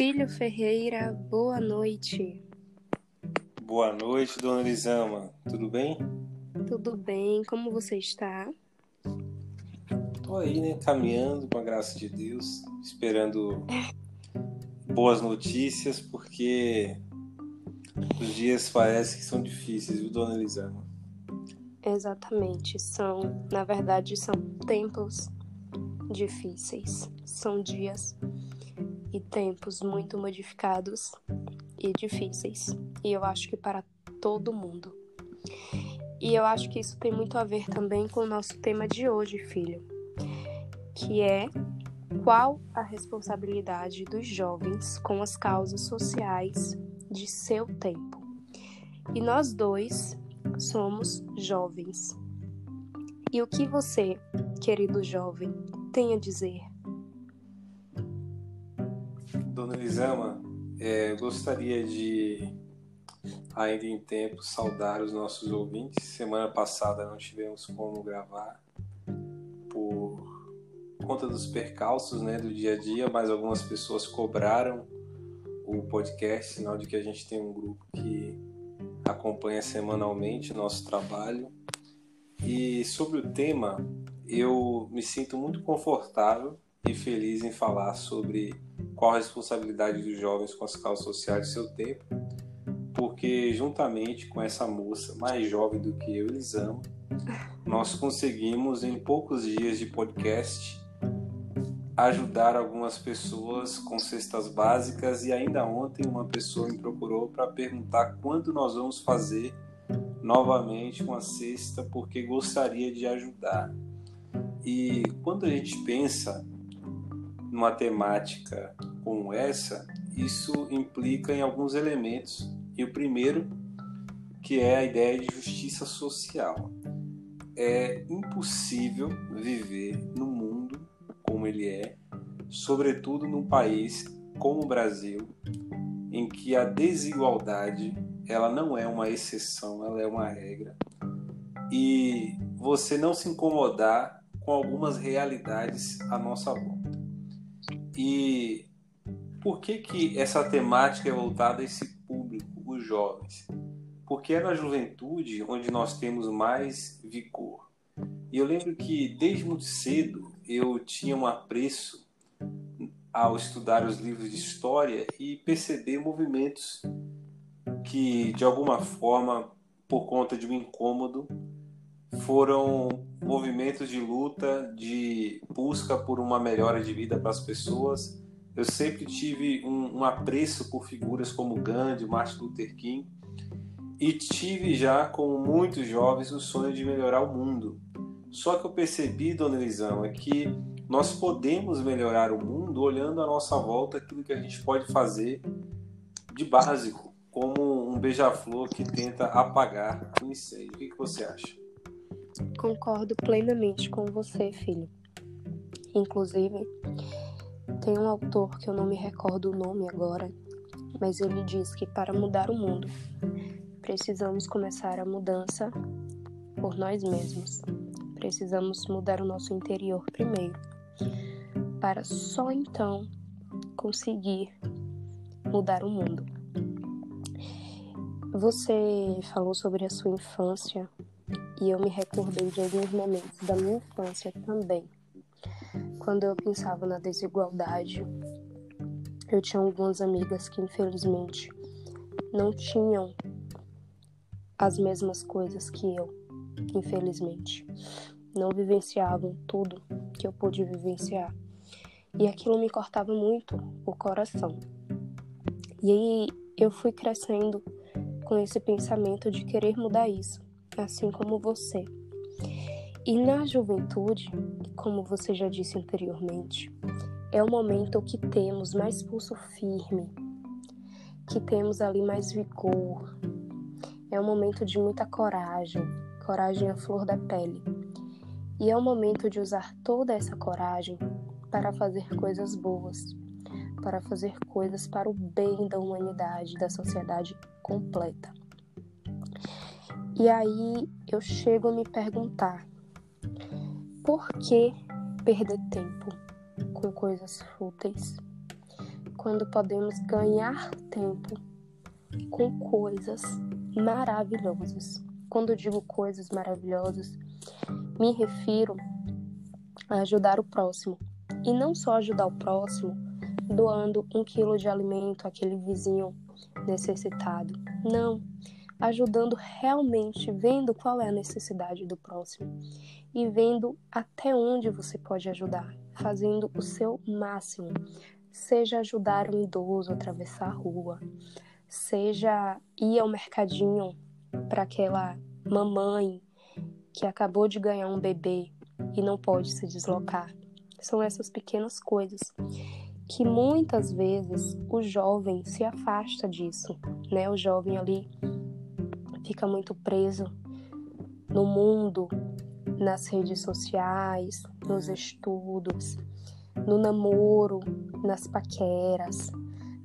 Filho Ferreira, boa noite. Boa noite, dona Elisama. Tudo bem? Tudo bem, como você está? Tô aí, né, caminhando com a graça de Deus, esperando boas notícias, porque os dias parece que são difíceis, viu, dona Elisama? Exatamente, são, na verdade, são tempos difíceis, são dias e tempos muito modificados e difíceis, e eu acho que para todo mundo. E eu acho que isso tem muito a ver também com o nosso tema de hoje, filho, que é qual a responsabilidade dos jovens com as causas sociais de seu tempo. E nós dois somos jovens. E o que você, querido jovem, tem a dizer? Dona Elisama, é, gostaria de, ainda em tempo, saudar os nossos ouvintes. Semana passada não tivemos como gravar por conta dos percalços né, do dia a dia, mas algumas pessoas cobraram o podcast, sinal de que a gente tem um grupo que acompanha semanalmente nosso trabalho. E sobre o tema, eu me sinto muito confortável e feliz em falar sobre qual a responsabilidade dos jovens com as causas sociais de seu tempo, porque juntamente com essa moça mais jovem do que eu, Elisama, nós conseguimos em poucos dias de podcast ajudar algumas pessoas com cestas básicas e ainda ontem uma pessoa me procurou para perguntar quando nós vamos fazer novamente com a cesta porque gostaria de ajudar. E quando a gente pensa numa temática como essa, isso implica em alguns elementos. E o primeiro, que é a ideia de justiça social. É impossível viver no mundo como ele é, sobretudo num país como o Brasil, em que a desigualdade ela não é uma exceção, ela é uma regra. E você não se incomodar com algumas realidades à nossa volta. E por que, que essa temática é voltada a esse público, os jovens? Porque é na juventude onde nós temos mais vigor. E eu lembro que desde muito cedo eu tinha um apreço ao estudar os livros de história e perceber movimentos que, de alguma forma, por conta de um incômodo, foram movimentos de luta, de busca por uma melhora de vida para as pessoas. Eu sempre tive um, um apreço por figuras como Gandhi, Martin Luther King, e tive já, como muitos jovens, o sonho de melhorar o mundo. Só que eu percebi, dona Elisama, que nós podemos melhorar o mundo olhando à nossa volta aquilo que a gente pode fazer de básico, como um beija-flor que tenta apagar o incêndio. O que, que você acha? Concordo plenamente com você, filho. Inclusive, tem um autor que eu não me recordo o nome agora, mas ele diz que para mudar o mundo, precisamos começar a mudança por nós mesmos. Precisamos mudar o nosso interior primeiro, para só então conseguir mudar o mundo. Você falou sobre a sua infância e eu me recordei de alguns momentos da minha infância também. Quando eu pensava na desigualdade, eu tinha algumas amigas que infelizmente não tinham as mesmas coisas que eu, infelizmente. Não vivenciavam tudo que eu pude vivenciar. E aquilo me cortava muito o coração. E aí eu fui crescendo com esse pensamento de querer mudar isso assim como você. E na juventude, como você já disse anteriormente, é o momento que temos mais pulso firme, que temos ali mais vigor. É um momento de muita coragem, coragem à flor da pele. E é o momento de usar toda essa coragem para fazer coisas boas, para fazer coisas para o bem da humanidade, da sociedade completa. E aí eu chego a me perguntar: por que perder tempo com coisas fúteis, quando podemos ganhar tempo com coisas maravilhosas. Quando digo coisas maravilhosas, me refiro a ajudar o próximo. E não só ajudar o próximo doando um quilo de alimento àquele vizinho necessitado. Não, ajudando realmente, vendo qual é a necessidade do próximo e vendo até onde você pode ajudar, fazendo o seu máximo. Seja ajudar um idoso a atravessar a rua, seja ir ao mercadinho para aquela mamãe que acabou de ganhar um bebê e não pode se deslocar. São essas pequenas coisas que muitas vezes o jovem se afasta disso, né? O jovem ali fica muito preso no mundo, nas redes sociais, nos estudos, no namoro, nas paqueras,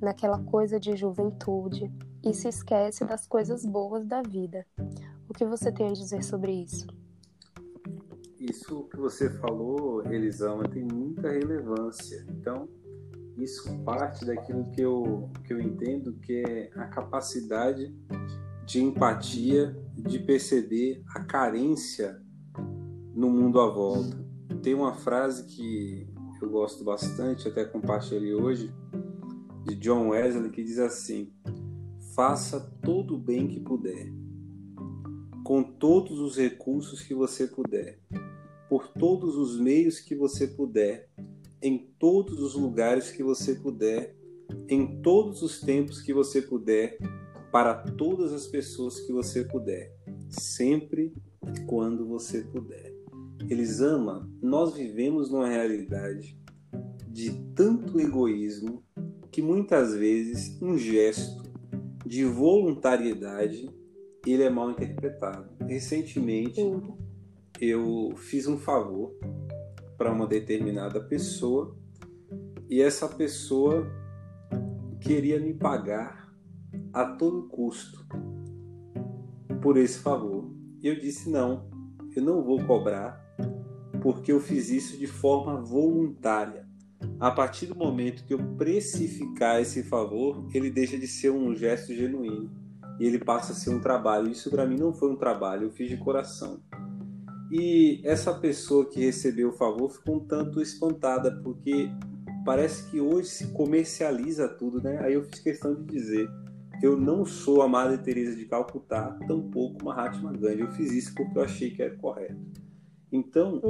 naquela coisa de juventude e se esquece das coisas boas da vida. O que você tem a dizer sobre isso? Isso que você falou, Elisama, tem muita relevância. Então, isso parte daquilo que eu, que eu entendo que é a capacidade de empatia, de perceber a carência no mundo à volta. Tem uma frase que eu gosto bastante, até compartilhei hoje, de John Wesley, que diz assim: Faça todo o bem que puder, com todos os recursos que você puder, por todos os meios que você puder, em todos os lugares que você puder, em todos os tempos que você puder, para todas as pessoas que você puder, sempre e quando você puder. Eles amam. Nós vivemos numa realidade de tanto egoísmo que muitas vezes um gesto de voluntariedade ele é mal interpretado. Recentemente eu fiz um favor para uma determinada pessoa e essa pessoa queria me pagar a todo custo por esse favor. E eu disse: não, eu não vou cobrar porque eu fiz isso de forma voluntária. A partir do momento que eu precificar esse favor, ele deixa de ser um gesto genuíno e ele passa a ser um trabalho. Isso para mim não foi um trabalho, eu fiz de coração. E essa pessoa que recebeu o favor ficou um tanto espantada, porque parece que hoje se comercializa tudo, né? Aí eu fiz questão de dizer: eu não sou a Madre Teresa de Calcutá, tampouco Mahatma Gandhi. Eu fiz isso porque eu achei que era correto. Então,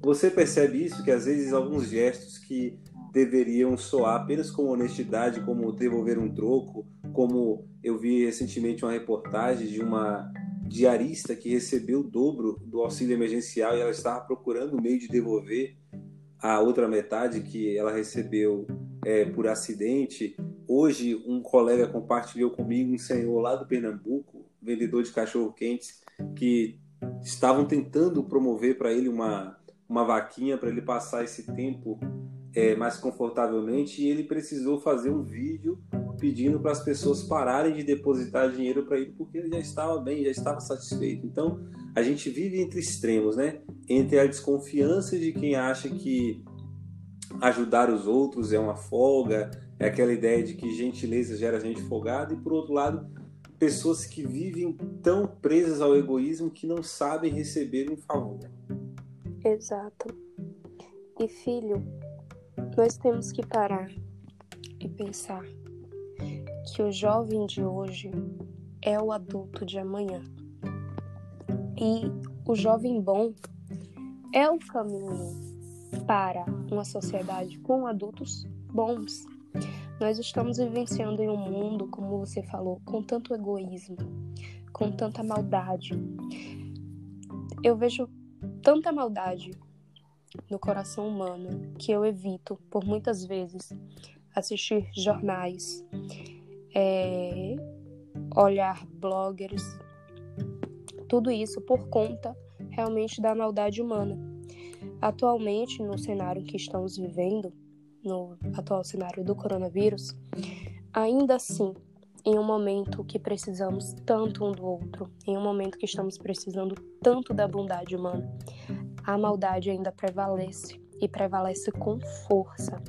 você percebe isso que às vezes alguns gestos que deveriam soar apenas como honestidade, como devolver um troco, como eu vi recentemente uma reportagem de uma diarista que recebeu o dobro do auxílio emergencial e ela estava procurando um meio de devolver a outra metade que ela recebeu é, por acidente. Hoje, um colega compartilhou comigo um senhor lá do Pernambuco, vendedor de cachorro-quentes, que estavam tentando promover para ele uma, uma vaquinha para ele passar esse tempo é, mais confortavelmente e ele precisou fazer um vídeo pedindo para as pessoas pararem de depositar dinheiro para ele porque ele já estava bem, já estava satisfeito. Então, a gente vive entre extremos, né? Entre a desconfiança de quem acha que ajudar os outros é uma folga, é aquela ideia de que gentileza gera gente folgada, e por outro lado, pessoas que vivem tão presas ao egoísmo que não sabem receber um favor. Exato. E filho, nós temos que parar e pensar que o jovem de hoje é o adulto de amanhã. E o jovem bom é o caminho para uma sociedade com adultos bons. Nós estamos vivenciando em um mundo, como você falou, com tanto egoísmo, com tanta maldade. Eu vejo tanta maldade no coração humano que eu evito, por muitas vezes, assistir jornais, é, olhar bloggers, tudo isso por conta realmente da maldade humana. Atualmente, no cenário que estamos vivendo, no atual cenário do coronavírus, ainda assim, em um momento que precisamos tanto um do outro, em um momento que estamos precisando tanto da bondade humana, a maldade ainda prevalece e prevalece com força.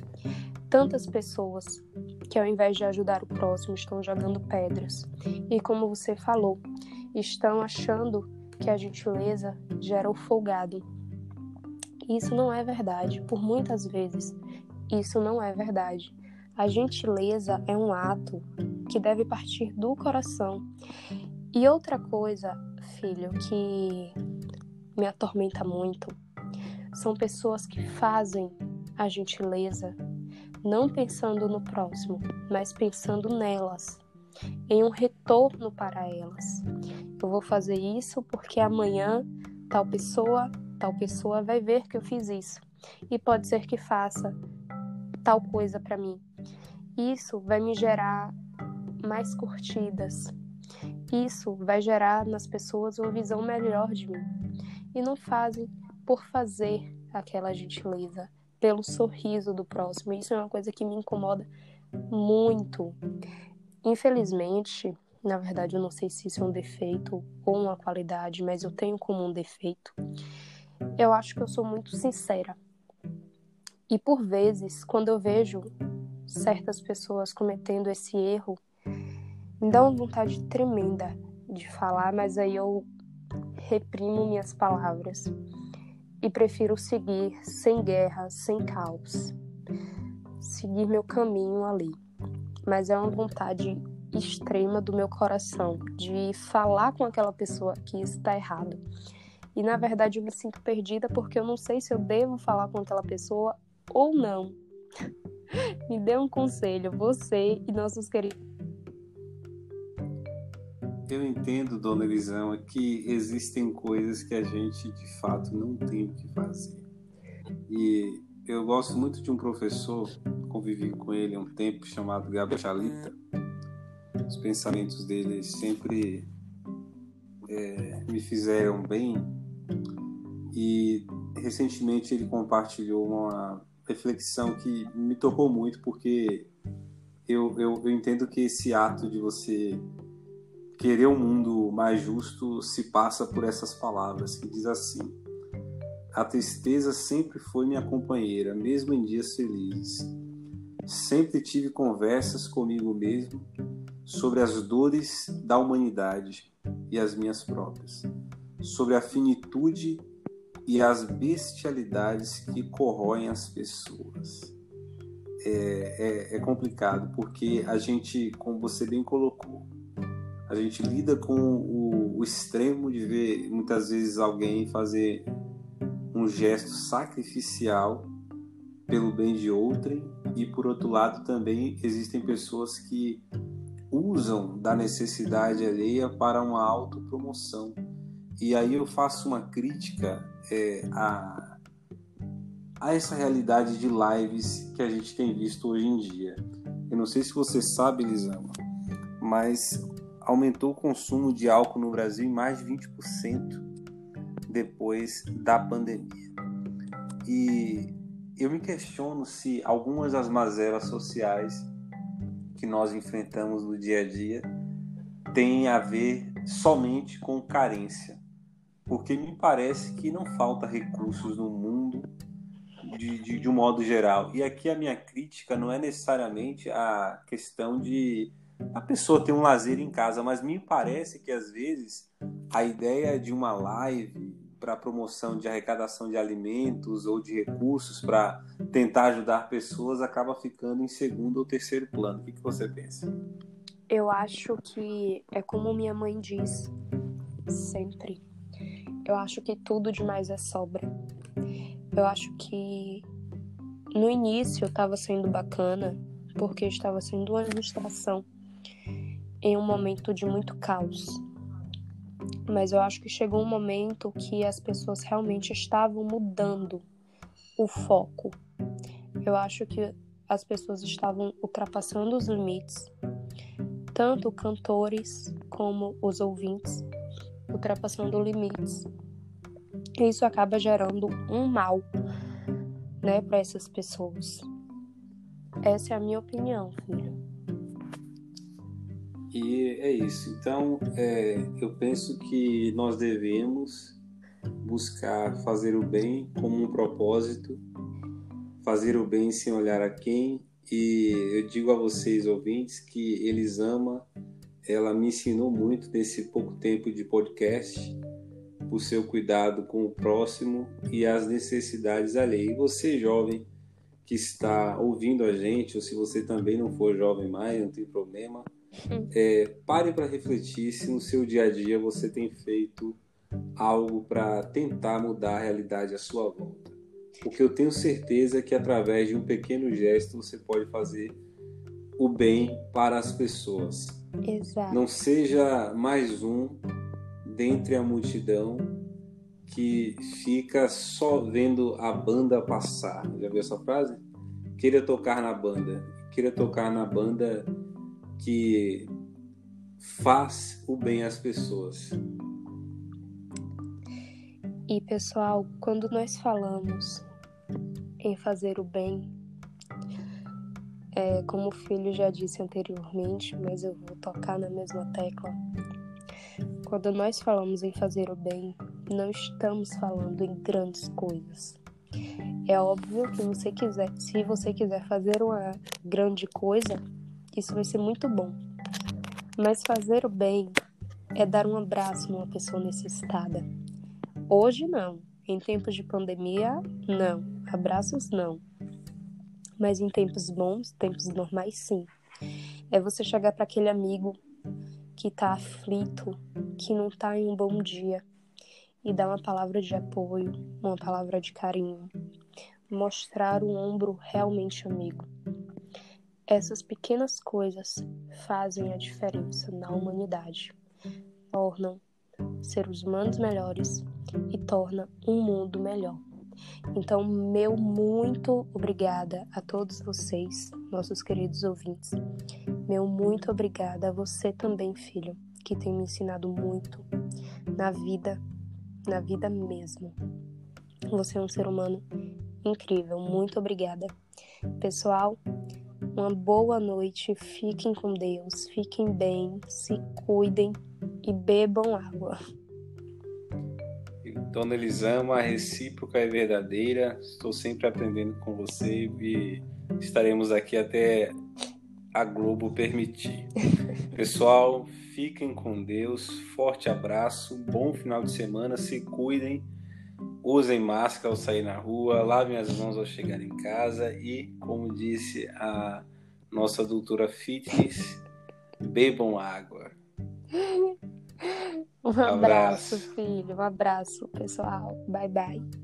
Tantas pessoas que ao invés de ajudar o próximo estão jogando pedras. E como você falou, estão achando que a gentileza gera o folgado. Isso não é verdade, por muitas vezes. Isso não é verdade. A gentileza é um ato que deve partir do coração. E outra coisa, filho, que me atormenta muito são pessoas que fazem a gentileza não pensando no próximo, mas pensando nelas, em um retorno para elas. Eu vou fazer isso porque amanhã tal pessoa, tal pessoa vai ver que eu fiz isso e pode ser que faça tal coisa para mim. Isso vai me gerar mais curtidas. Isso vai gerar nas pessoas uma visão melhor de mim. E não fazem por fazer aquela gentileza, pelo sorriso do próximo. Isso é uma coisa que me incomoda muito. Infelizmente, na verdade, eu não sei se isso é um defeito ou uma qualidade, mas eu tenho como um defeito. Eu acho que eu sou muito sincera. E por vezes, quando eu vejo certas pessoas cometendo esse erro, me dá uma vontade tremenda de falar, mas aí eu reprimo minhas palavras e prefiro seguir sem guerra, sem caos. Seguir meu caminho ali. Mas é uma vontade extrema do meu coração de falar com aquela pessoa que está errado. E na verdade eu me sinto perdida porque eu não sei se eu devo falar com aquela pessoa ou não. me dê um conselho, você e nossos queridos. Eu entendo, dona Elisama, que existem coisas que a gente de fato não tem o que fazer. E eu gosto muito de um professor, convivi com ele há um tempo, chamado Gabriel Chalita. Os pensamentos dele sempre é, me fizeram bem. E recentemente ele compartilhou uma reflexão que me tocou muito, porque eu, eu, eu entendo que esse ato de você querer um mundo mais justo se passa por essas palavras, que diz assim: A tristeza sempre foi minha companheira, mesmo em dias felizes. Sempre tive conversas comigo mesmo sobre as dores da humanidade e as minhas próprias, sobre a finitude e as bestialidades que corroem as pessoas. É, é, é, complicado porque a gente, como você bem colocou, a gente lida com o, o extremo de ver muitas vezes alguém fazer um gesto sacrificial pelo bem de outrem e por outro lado também existem pessoas que usam da necessidade alheia para uma autopromoção e aí eu faço uma crítica é, a, a essa realidade de lives que a gente tem visto hoje em dia. Eu não sei se você sabe, Lisama, mas aumentou o consumo de álcool no Brasil em mais de 20% depois da pandemia. E eu me questiono se algumas das mazelas sociais que nós enfrentamos no dia a dia têm a ver somente com carência porque me parece que não falta recursos no mundo de, de, de, um modo geral. E aqui a minha crítica não é necessariamente a questão de a pessoa ter um lazer em casa, mas me parece que às vezes a ideia de uma live para promoção de arrecadação de alimentos ou de recursos para tentar ajudar pessoas acaba ficando em segundo ou terceiro plano. O que, que você pensa? Eu acho que é como minha mãe diz sempre eu acho que tudo demais é sobra. Eu acho que no início estava sendo bacana, porque estava sendo uma ilustração em um momento de muito caos. Mas eu acho que chegou um momento que as pessoas realmente estavam mudando o foco. Eu acho que as pessoas estavam ultrapassando os limites, tanto cantores como os ouvintes ultrapassando limites. E isso acaba gerando um mal, né, para essas pessoas. Essa é a minha opinião, filho. E é isso. Então, é, eu penso que nós devemos buscar fazer o bem como um propósito, fazer o bem sem olhar a quem E eu digo a vocês, ouvintes, que Elisama, ela me ensinou muito nesse pouco tempo de podcast, o seu cuidado com o próximo e as necessidades alheias. E você, jovem, que está ouvindo a gente, ou se você também não for jovem mais, não tem problema, é, pare para refletir se no seu dia a dia você tem feito algo para tentar mudar a realidade à sua volta. Porque eu tenho certeza que através de um pequeno gesto você pode fazer o bem para as pessoas. Exato. Não seja mais um dentre a multidão que fica só vendo a banda passar. Já viu essa frase? Queira tocar na banda. Queira tocar na banda que faz o bem às pessoas. E pessoal, quando nós falamos em fazer o bem, é, como o filho já disse anteriormente, mas eu vou tocar na mesma tecla. Quando nós falamos em fazer o bem, não estamos falando em grandes coisas. É óbvio que você quiser, se você quiser fazer uma grande coisa, isso vai ser muito bom. Mas fazer o bem é dar um abraço numa pessoa necessitada Hoje não. Em tempos de pandemia, não. Abraços não. Mas em tempos bons, tempos normais, sim. É você chegar para aquele amigo que tá aflito, que não tá em um bom dia, e dar uma palavra de apoio, uma palavra de carinho, mostrar um ombro realmente amigo. Essas pequenas coisas fazem a diferença na humanidade, tornam seres humanos melhores e torna um mundo melhor. Então, meu muito obrigada a todos vocês, nossos queridos ouvintes. Meu muito obrigada a você também, filho, que tem me ensinado muito na vida, na vida mesmo. Você é um ser humano incrível. Muito obrigada. Pessoal, uma boa noite. Fiquem com Deus, fiquem bem, se cuidem e bebam água. Dona Elisama, a recíproca é verdadeira. Estou sempre aprendendo com você e estaremos aqui até a Globo permitir. Pessoal, fiquem com Deus. Forte abraço. Bom final de semana. Se cuidem. Usem máscara ao sair na rua. Lavem as mãos ao chegar em casa. E, como disse a nossa doutora Fitness, bebam água. Um abraço, abraço, filho. Um abraço, pessoal. Bye, bye.